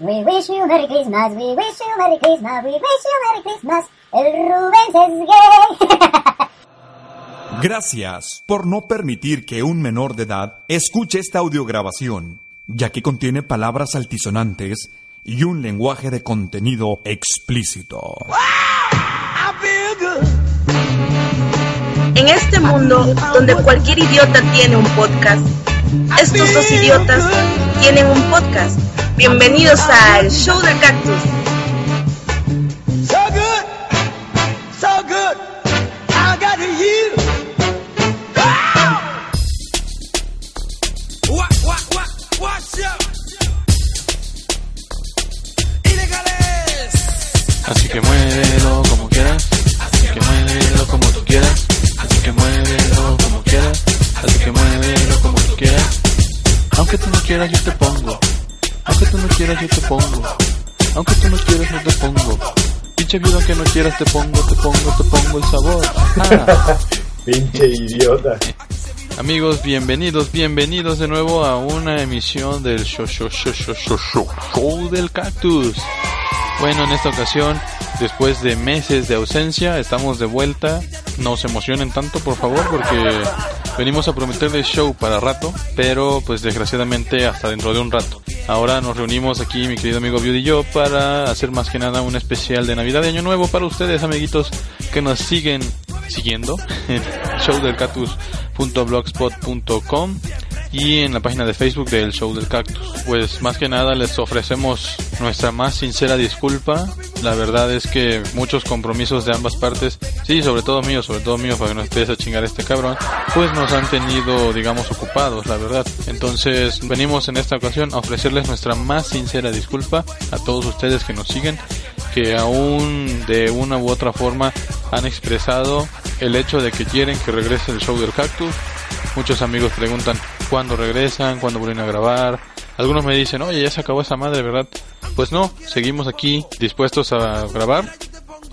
We wish you Merry Christmas, we wish you Merry Christmas, we wish you Merry Christmas. El Rubens es gay. Gracias por no permitir que un menor de edad escuche esta audiograbación, ya que contiene palabras altisonantes y un lenguaje de contenido explícito. En este mundo donde cualquier idiota tiene un podcast, estos dos idiotas tienen un podcast. Bienvenidos al Show del Cactus. So good, so good. I got you. What, what, what, what's up? Ilegales. Así que muévelo como quieras, así que muévelo como tú quieras, así que muévelo como quieras, así que muévelo como tú quieras. Aunque tú no quieras yo te pongo, quieras yo te pongo, aunque tú no quieras no te pongo. Pinche viudo aunque no quieras te pongo, te pongo, te pongo el sabor. Ah. Pinche idiota. Amigos, bienvenidos, bienvenidos de nuevo a una emisión del show, show, show, show, show, show, show del cactus. Bueno, en esta ocasión, después de meses de ausencia, estamos de vuelta. No se emocionen tanto, por favor, porque venimos a prometerles show para rato, pero pues desgraciadamente hasta dentro de un rato. Ahora nos reunimos aquí, mi querido amigo Beauty y yo, para hacer más que nada un especial de Navidad de Año Nuevo para ustedes, amiguitos, que nos siguen siguiendo en showdelcactus.blogspot.com y en la página de Facebook del Show del Cactus. Pues más que nada les ofrecemos nuestra más sincera disculpa. La verdad es que muchos compromisos de ambas partes, sí, sobre todo mío, sobre todo mío, para que no estés a chingar a este cabrón, pues nos han tenido, digamos, ocupados, la verdad. Entonces venimos en esta ocasión a ofrecerles nuestra más sincera disculpa a todos ustedes que nos siguen, que aún de una u otra forma han expresado el hecho de que quieren que regrese el show del cactus. Muchos amigos preguntan cuándo regresan, cuándo vuelven a grabar. Algunos me dicen, oye, ya se acabó esa madre, ¿verdad? Pues no, seguimos aquí dispuestos a grabar.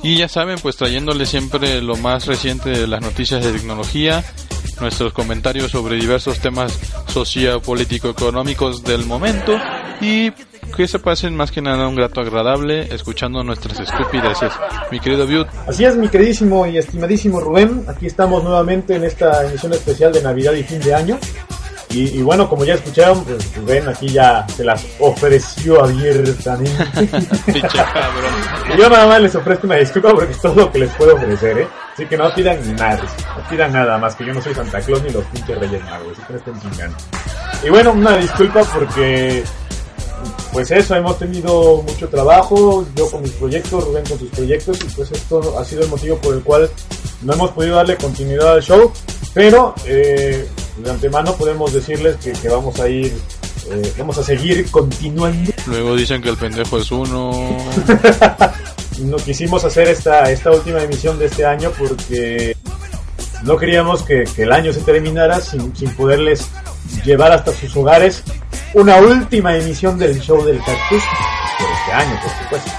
Y ya saben, pues trayéndoles siempre lo más reciente de las noticias de tecnología, nuestros comentarios sobre diversos temas sociopolítico-económicos del momento y que se pasen más que nada un grato agradable escuchando nuestras estupideces. Mi querido Butte, Así es, mi queridísimo y estimadísimo Rubén. Aquí estamos nuevamente en esta emisión especial de Navidad y fin de año. Y, y bueno, como ya escucharon, pues Rubén aquí ya se las ofreció abiertamente. pinche cabrón. Y yo nada más les ofrezco una disculpa porque es todo lo que les puedo ofrecer, ¿eh? Así que no pidan nada, no pidan nada más, que yo no soy Santa Claus ni los pinches Reyes Magos, así que no estén chingando. Y bueno, una disculpa porque, pues eso, hemos tenido mucho trabajo, yo con mis proyectos, Rubén con sus proyectos, y pues esto ha sido el motivo por el cual no hemos podido darle continuidad al show, pero eh, de antemano podemos decirles que, que vamos a ir, eh, vamos a seguir continuando. Luego dicen que el pendejo es uno. no quisimos hacer esta, esta última emisión de este año porque no queríamos que, que el año se terminara sin, sin poderles llevar hasta sus hogares una última emisión del show del cactus por este año, por supuesto.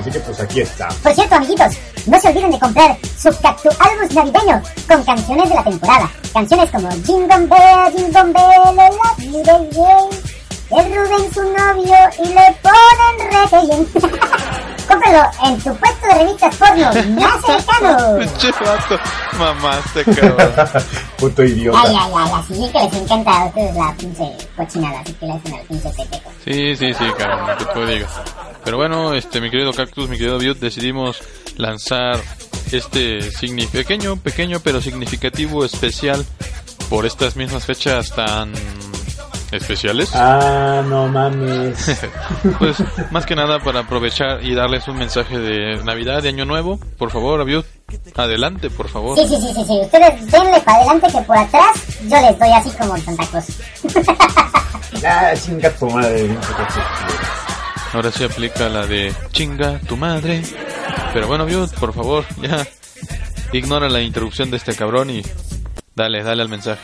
Así que pues aquí está. Por cierto, amiguitos, no se olviden de comprar su Cactu Albus navideño con canciones de la temporada. Canciones como Jingle Bell, Jingle Bell, I love you, Rubén su novio y le ponen re bien. Cómpralo en tu puesto de revistas porno más cercano. Pinche vato, mamaste, cabrón. Puto idiota. Ay, ay, ay, así que les encanta a ustedes la pinche cochinada, así que le hacen al pinche peteco. Sí, sí, sí, cabrón, lo que tú digas. Pero bueno, este, mi querido Cactus, mi querido Butte, decidimos lanzar este signi- pequeño, pequeño pero significativo especial por estas mismas fechas tan especiales. Ah, no mames. Pues más que nada para aprovechar y darles un mensaje de Navidad, de Año Nuevo. Por favor, Abiud, adelante, por favor. Sí, sí, sí, sí, sí. Ustedes denle para adelante que por atrás yo les doy así como en Santa Cruz. ah, chinga tu madre. Ahora sí aplica la de chinga tu madre. Pero bueno, vio, por favor, ya. Ignora la interrupción de este cabrón y dale, dale al mensaje.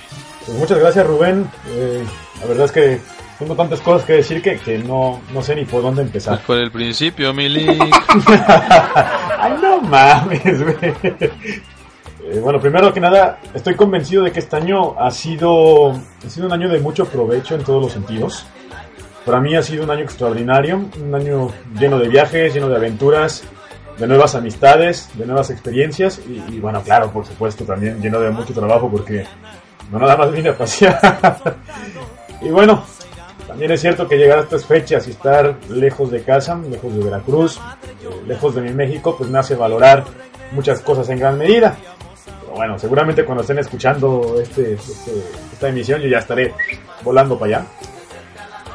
Pues muchas gracias Rubén. Eh, la verdad es que tengo tantas cosas que decir que, que no, no sé ni por dónde Pues empezar. por el principio, Mili. Ay, no mames, güey. Eh, bueno, primero que nada, estoy convencido de que este año ha sido, ha sido un año de mucho provecho en todos los sentidos. Para mí ha sido un año extraordinario, un año lleno de viajes, lleno de aventuras, de nuevas amistades, de nuevas experiencias y, y bueno, claro, por supuesto, también lleno de mucho trabajo porque no nada más vine a pasear. Y bueno, también es cierto que llegar a estas fechas y estar lejos de casa, lejos de Veracruz, eh, lejos de mi México, pues me hace valorar muchas cosas en gran medida. Pero bueno, seguramente cuando estén escuchando este, este- esta emisión yo ya estaré volando para allá.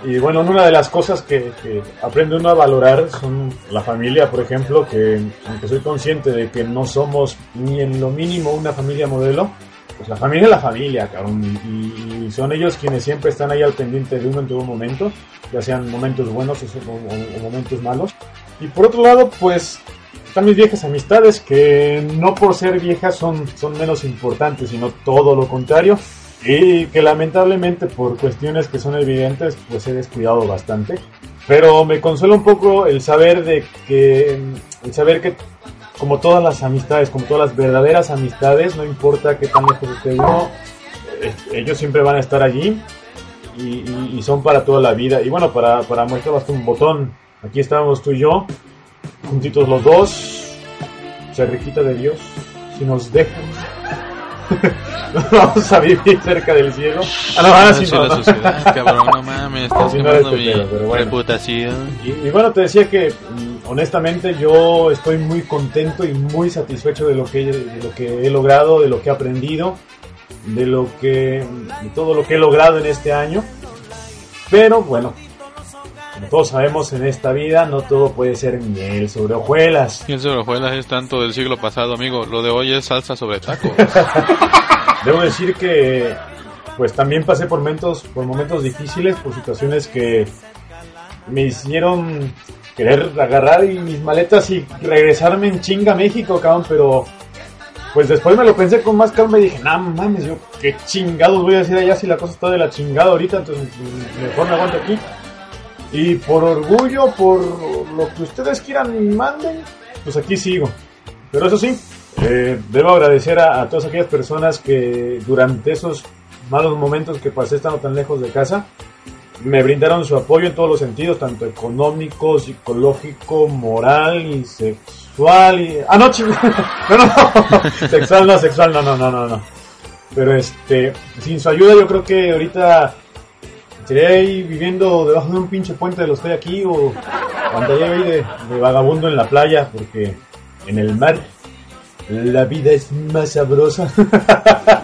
Y bueno, una de las cosas que, que aprende uno a valorar son la familia, por ejemplo, que aunque soy consciente de que no somos ni en lo mínimo una familia modelo, pues la familia es la familia, cabrón, y, y son ellos quienes siempre están ahí al pendiente de uno en todo momento, ya sean momentos buenos o, o- o momentos malos. Y por otro lado, pues están mis viejas amistades que no por ser viejas son, son menos importantes, sino todo lo contrario. Y que lamentablemente por cuestiones que son evidentes, pues he descuidado bastante. Pero me consuela un poco el saber de que, el saber que como todas las amistades, como todas las verdaderas amistades, no importa qué tan lejos esté uno, eh, ellos siempre van a estar allí y, y- y son para toda la vida. Y bueno, para, para muestra basta un botón. Aquí estábamos tú y yo, juntitos los dos, cerquita de Dios, si nos dejan. Vamos a vivir cerca del cielo. Ah, no, ahora sí Eso no. sociedad, cabrón, no mames, estás quemando mi este bueno. reputación. Y, y bueno, te decía que honestamente yo estoy muy contento y muy satisfecho de lo que, de lo que he logrado, de lo que he aprendido, de lo que de todo lo que he logrado en este año. Pero bueno, como todos sabemos en esta vida no todo puede ser miel sobre hojuelas. Y el sobrejuelas es tanto del siglo pasado, amigo. Lo de hoy es salsa sobre tacos. Debo decir que pues también pasé por momentos, por momentos difíciles, por situaciones que me hicieron querer agarrar y mis maletas y regresarme en chinga a México, cabrón, pero pues después me lo pensé con más calma y dije, no mames, yo qué chingados voy a decir allá si la cosa está de la chingada ahorita, entonces mejor me aguanto aquí. Y por orgullo, por lo que ustedes quieran y manden, pues aquí sigo. Pero eso sí, eh, debo agradecer a todas aquellas personas que durante esos malos momentos que pasé estando tan lejos de casa, me brindaron su apoyo en todos los sentidos, tanto económico, psicológico, moral y sexual. Y... Ah, no, no, sexual no, sexual no, no, no, no, no. Pero este, sin su ayuda yo creo que ahorita estaría ahí viviendo debajo de un pinche puente de los hay aquí o andaría ahí de vagabundo en la playa porque en el mar la vida es más sabrosa.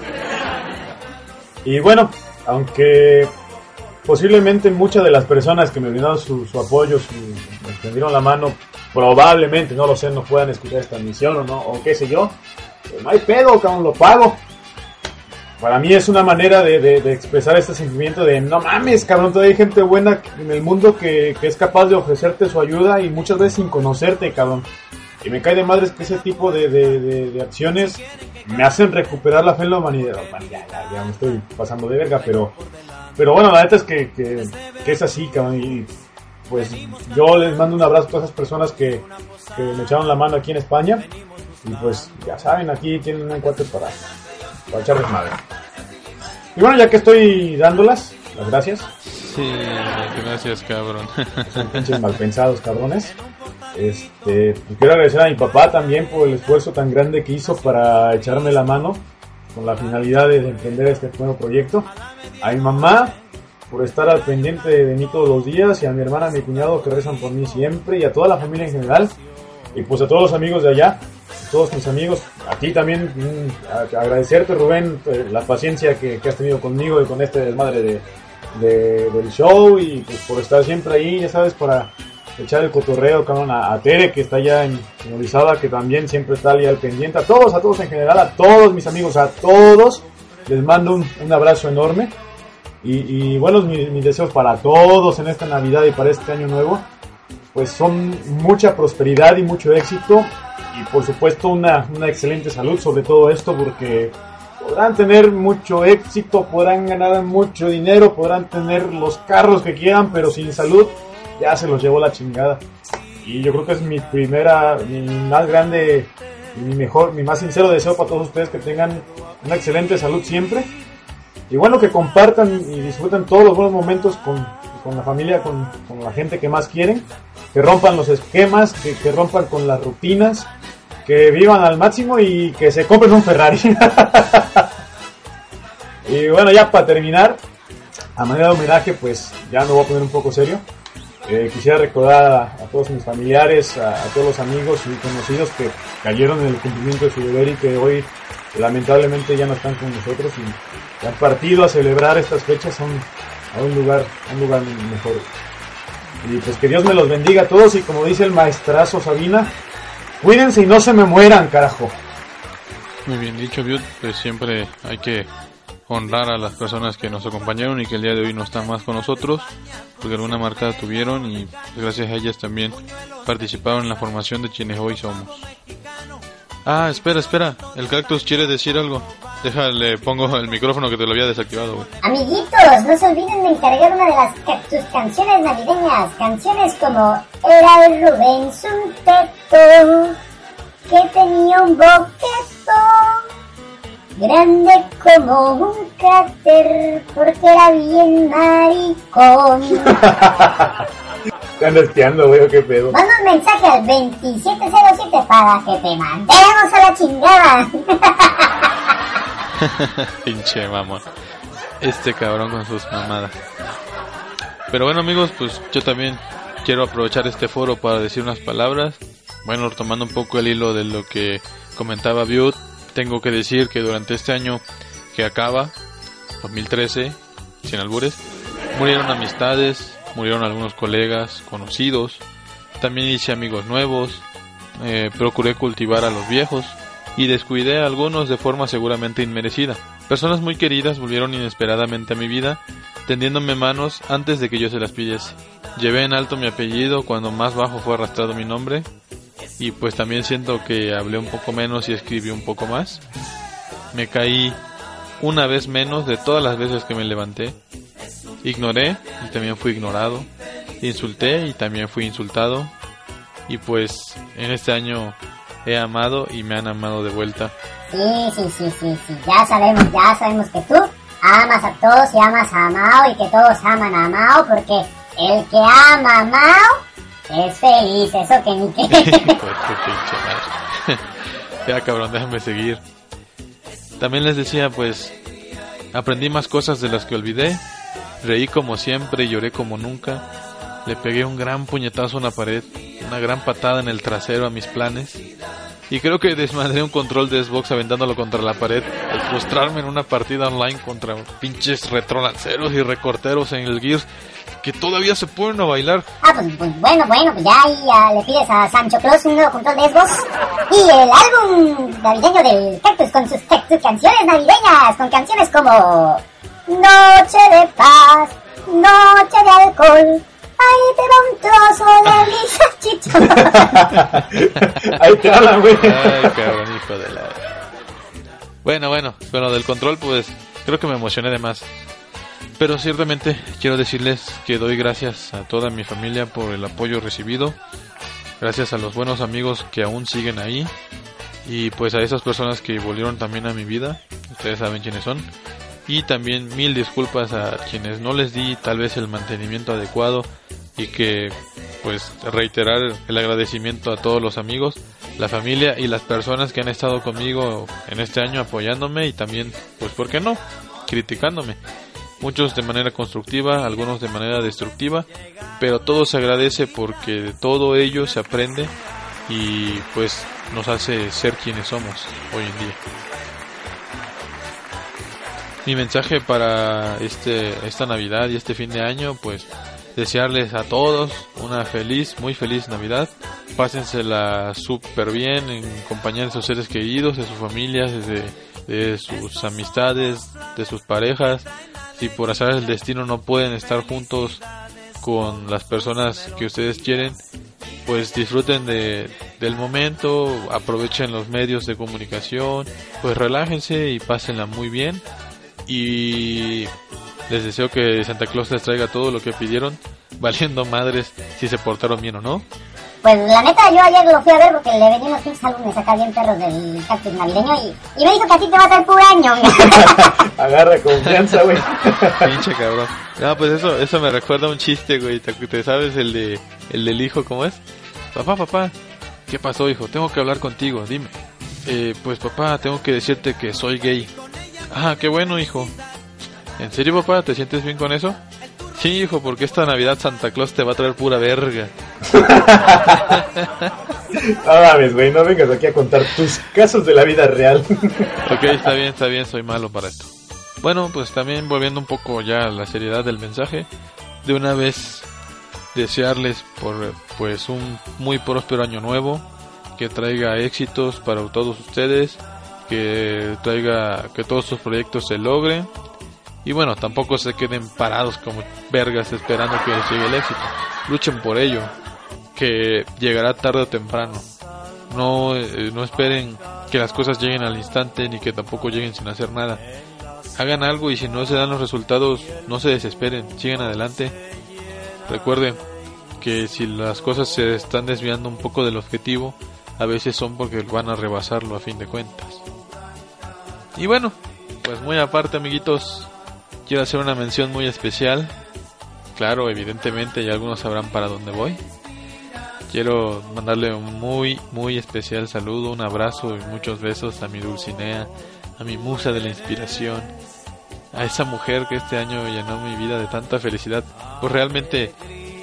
y bueno, aunque posiblemente muchas de las personas que me brindaron su, su apoyo, su, me extendieron la mano, probablemente, no lo sé, no puedan escuchar esta emisión o no, o qué sé yo, pues no hay pedo, cabrón, lo pago. Para mí es una manera de, de- de expresar este sentimiento de no mames, cabrón, todavía hay gente buena en el mundo que, que es capaz de ofrecerte su ayuda y muchas veces sin conocerte, cabrón. Y me cae de madres que ese tipo de, de- de- acciones me hacen recuperar la fe en la humanidad. Ya, ya, ya me estoy pasando de verga, pero, pero bueno, la neta es que, que, que es así, cabrón. Y pues yo les mando un abrazo a todas esas personas que, que me echaron la mano aquí en España. Y pues ya saben, aquí tienen un encuentro para, para echarles madre. Y bueno, ya que estoy dándolas, las gracias. Sí, gracias, cabrón. Son pinches mal pensados, cabrones. Este, pues quiero agradecer a mi papá también por el esfuerzo tan grande que hizo para echarme la mano con la finalidad de emprender este nuevo proyecto. A mi mamá por estar al pendiente de mí todos los días y a mi hermana, a mi cuñado que rezan por mí siempre y a toda la familia en general. Y pues a todos los amigos de allá, a todos mis amigos, a ti también, a- agradecerte Rubén eh, la paciencia que, que has tenido conmigo y con este desmadre de, de- del show y pues por estar siempre ahí, ya sabes, para echar el cotorreo, cabrón, a, Tere que está allá en, en que también siempre está ahí al pendiente, a todos, a todos en general, a todos mis amigos, a todos, les mando un, un abrazo enorme. Y, y bueno, mis, mis deseos para todos en esta Navidad y para este año nuevo, pues son mucha prosperidad y mucho éxito. Y por supuesto una, una excelente salud sobre todo esto porque podrán tener mucho éxito, podrán ganar mucho dinero, podrán tener los carros que quieran, pero sin salud ya se los llevó la chingada. Y yo creo que es mi primera, mi más grande, mi mejor, mi más sincero deseo para todos ustedes que tengan una excelente salud siempre. Y bueno, que compartan y disfruten todos los buenos momentos con, con la familia, con, con la gente que más quieren. Que rompan los esquemas, que, que rompan con las rutinas, que vivan al máximo y que se compren un Ferrari. y bueno, ya para terminar, a manera de homenaje, pues ya me voy a poner un poco serio. Eh, quisiera recordar a, todos mis familiares, a, a todos los amigos y conocidos que cayeron en el cumplimiento de su deber y que hoy lamentablemente ya no están con nosotros y han partido a celebrar estas fechas a un, a un lugar, a un lugar mejor. Y pues que Dios me los bendiga a todos y como dice el maestrazo Sabina, cuídense y no se me mueran, carajo. Muy bien dicho, Biot. Pues siempre hay que honrar a las personas que nos acompañaron y que el día de hoy no están más con nosotros, porque alguna marca tuvieron y gracias a ellas también participaron en la formación de quienes hoy somos. Ah, espera, espera. El cactus quiere decir algo. Déjale, pongo el micrófono que te lo había desactivado. Amiguitos, no se olviden de encargar una de las Cactus canciones navideñas. Canciones como Era el Rubén un teto que tenía un boqueto grande como un cráter porque era bien maricón. Andas espiando, güey, qué pedo. Manda un mensaje al 2707 para que te mandemos a la chingada. Pinche mamón. Este cabrón con sus mamadas. Pero bueno amigos, pues yo también quiero aprovechar este foro para decir unas palabras. Bueno, retomando un poco el hilo de lo que comentaba Biot, tengo que decir que durante este año que acaba, 2013, sin albures, murieron amistades, murieron algunos colegas, conocidos, también hice amigos nuevos, eh, procuré cultivar a los viejos y descuidé a algunos de forma seguramente inmerecida. Personas muy queridas volvieron inesperadamente a mi vida, tendiéndome manos antes de que yo se las pidiese. Llevé en alto mi apellido cuando más bajo fue arrastrado mi nombre, y pues también siento que hablé un poco menos y escribí un poco más. Me caí una vez menos de todas las veces que me levanté. Ignoré y también fui ignorado. Insulté y también fui insultado. Y pues en este año he amado y me han amado de vuelta. Sí, sí, sí, sí, sí, ya sabemos, ya sabemos que tú amas a todos y amas a Mao y que todos aman a Mao porque el que ama a Mao es feliz, eso que ni de tu pinche ya cabrón, déjame seguir. También les decía, pues, aprendí más cosas de las que olvidé. Reí como siempre lloré como nunca. Le pegué un gran puñetazo a una pared, una gran patada en el trasero a mis planes. Y creo que desmadré un control de Xbox aventándolo contra la pared al frustrarme en una partida online contra pinches retrolanceros y recorteros en el Gears que todavía se ponen a bailar. Ah, pues, pues, bueno, bueno, pues ya ahí le pides a Sancho Claus un nuevo control de Xbox. Y el álbum navideño del Cactus con sus Cactus canciones navideñas, con canciones como Noche de paz, Noche de alcohol, ahí te va un trozo de mi salchicha. Ahí te hablan, güey. Ay, cabrón, hijo de la... Bueno, bueno, bueno, del control pues creo que me emocioné de más. Pero ciertamente quiero decirles que doy gracias a toda mi familia por el apoyo recibido. Gracias a los buenos amigos que aún siguen ahí. Y pues a esas personas que volvieron también a mi vida. Ustedes saben quiénes son. Y también mil disculpas a quienes no les di tal vez el mantenimiento adecuado. Y que pues reiterar el agradecimiento a todos los amigos, la familia y las personas que han estado conmigo en este año apoyándome y también, pues, ¿por qué no? Criticándome. Muchos de manera constructiva, algunos de manera destructiva, pero todo se agradece porque de todo ello se aprende y pues nos hace ser quienes somos hoy en día. Mi mensaje para este esta Navidad y este fin de año, pues desearles a todos una feliz, muy feliz Navidad. Pásensela súper bien en compañía de sus seres queridos, de sus familias, de, de sus amistades, de sus parejas. Si por azar del destino no pueden estar juntos con las personas que ustedes quieren, pues disfruten de, del momento, aprovechen los medios de comunicación, pues relájense y pásenla muy bien. Y les deseo que Santa Claus les traiga todo lo que pidieron, valiendo madres si se portaron bien o no. Pues la neta, yo ayer lo fui a ver porque le vendí unos pinches álbumes acá bien perros del cactus navideño y, y me dijo que a ti te va a traer pura año. Agarra confianza, güey. Pinche cabrón. No, pues eso, eso me recuerda a un chiste, güey. ¿Te, te sabes el de, el del hijo cómo es? Papá, papá, ¿qué pasó, hijo? Tengo que hablar contigo, dime. Eh, pues papá, tengo que decirte que soy gay. Ah, qué bueno, hijo. ¿En serio, papá? ¿Te sientes bien con eso? Sí, hijo, porque esta Navidad Santa Claus te va a traer pura verga. No mames, güey, no vengas aquí a contar tus casos de la vida real. Ok, está bien, está bien, soy malo para esto. Bueno, pues también volviendo un poco ya a la seriedad del mensaje, de una vez desearles por pues un muy próspero año nuevo, que traiga éxitos para todos ustedes, que traiga que todos sus proyectos se logren y bueno, tampoco se queden parados como vergas esperando que les llegue el éxito. Luchen por ello, que llegará tarde o temprano. No, eh, no esperen que las cosas lleguen al instante ni que tampoco lleguen sin hacer nada. Hagan algo y si no se dan los resultados, no se desesperen, sigan adelante. Recuerden que si las cosas se están desviando un poco del objetivo, a veces son porque van a rebasarlo a fin de cuentas. Y bueno, pues muy aparte amiguitos, quiero hacer una mención muy especial. Claro, evidentemente ya algunos sabrán para dónde voy. Quiero mandarle un muy, muy especial saludo, un abrazo y muchos besos a mi Dulcinea, a mi musa de la inspiración, a esa mujer que este año llenó mi vida de tanta felicidad. Pues realmente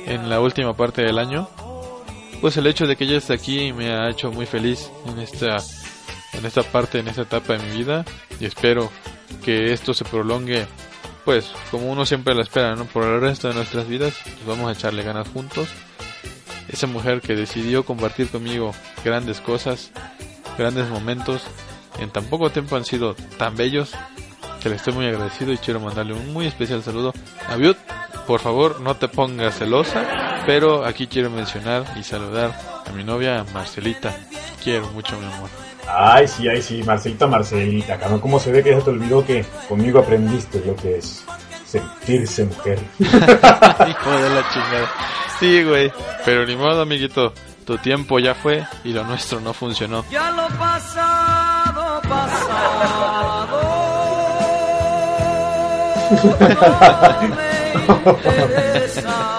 en la última parte del año, pues el hecho de que ella esté aquí me ha hecho muy feliz en esta, en esta parte, en esta etapa de mi vida y espero que esto se prolongue pues como uno siempre lo espera, ¿no? Por el resto de nuestras vidas, pues vamos a echarle ganas juntos. Esa mujer que decidió compartir conmigo grandes cosas, grandes momentos, en tan poco tiempo han sido tan bellos, que le estoy muy agradecido y quiero mandarle un muy especial saludo a Biut. Por favor, no te pongas celosa, pero aquí quiero mencionar y saludar a mi novia Marcelita. Quiero mucho, mi amor. Ay, sí, ay, sí, Marcelita, Marcelita, cabrón, ¿cómo se ve que ya te olvidó que conmigo aprendiste lo que es sentirse mujer? Hijo de la chingada. Sí, güey. Pero ni modo, amiguito. Tu tiempo ya fue y lo nuestro no funcionó. Ya lo pasado, pasado. No me interesa.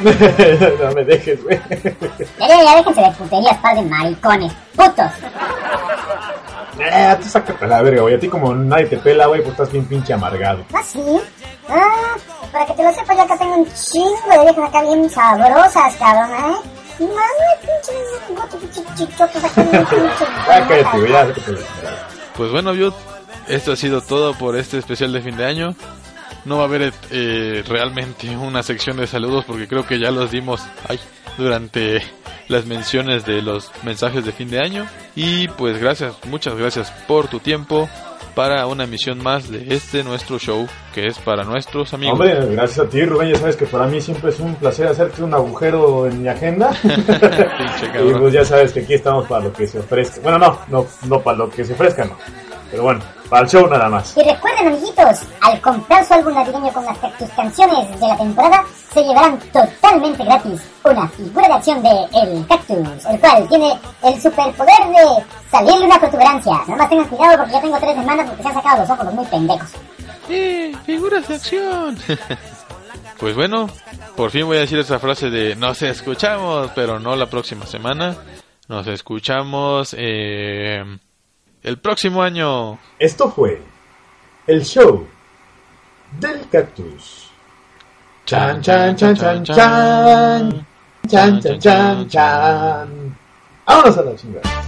no me dejes, güey. Ya, ya, ya déjense de puterías, par de maricones. Putos. Eh, tú sácate la verga, güey. A ti como nadie te pela, güey, pues estás bien pinche amargado. ¿Ah, sí? Ah, para que te lo sepas, yo acá tengo un chingo de viejas acá bien sabrosas, cabrón, ¿eh? Mami, pinches chichotos acá bien pinches. Cállate, güey, ya, sácate la chingada. Pues bueno, Biot, esto ha sido todo por este especial de fin de año. No va a haber eh, realmente una sección de saludos porque creo que ya los dimos ay, durante las menciones de los mensajes de fin de año. Y pues gracias, muchas gracias por tu tiempo para una emisión más de este nuestro show que es para nuestros amigos. Hombre, gracias a ti, Rubén. Ya sabes que para mí siempre es un placer hacerte un agujero en mi agenda. Y pues ya sabes que aquí estamos para lo que se ofrezca. Bueno, no, no, no para lo que se ofrezca, no. Pero bueno, para el show nada más. Y recuerden, amiguitos, al comprar su álbum navideño con las tus canciones de la temporada, se llevarán totalmente gratis una figura de acción de El Cactus, el cual tiene el superpoder de salirle una protuberancia. Nada más tengan cuidado porque ya tengo tres semanas porque se han sacado los ojos los muy pendejos. ¡Eh! ¡Figuras de acción! pues bueno, por fin voy a decir esa frase de nos escuchamos, pero no la próxima semana. Nos escuchamos eh, el próximo año. Esto fue el show del cactus. Chan, chan, chan, chan, chan. Chan, chan, chan, chan. Vámonos a la chingada.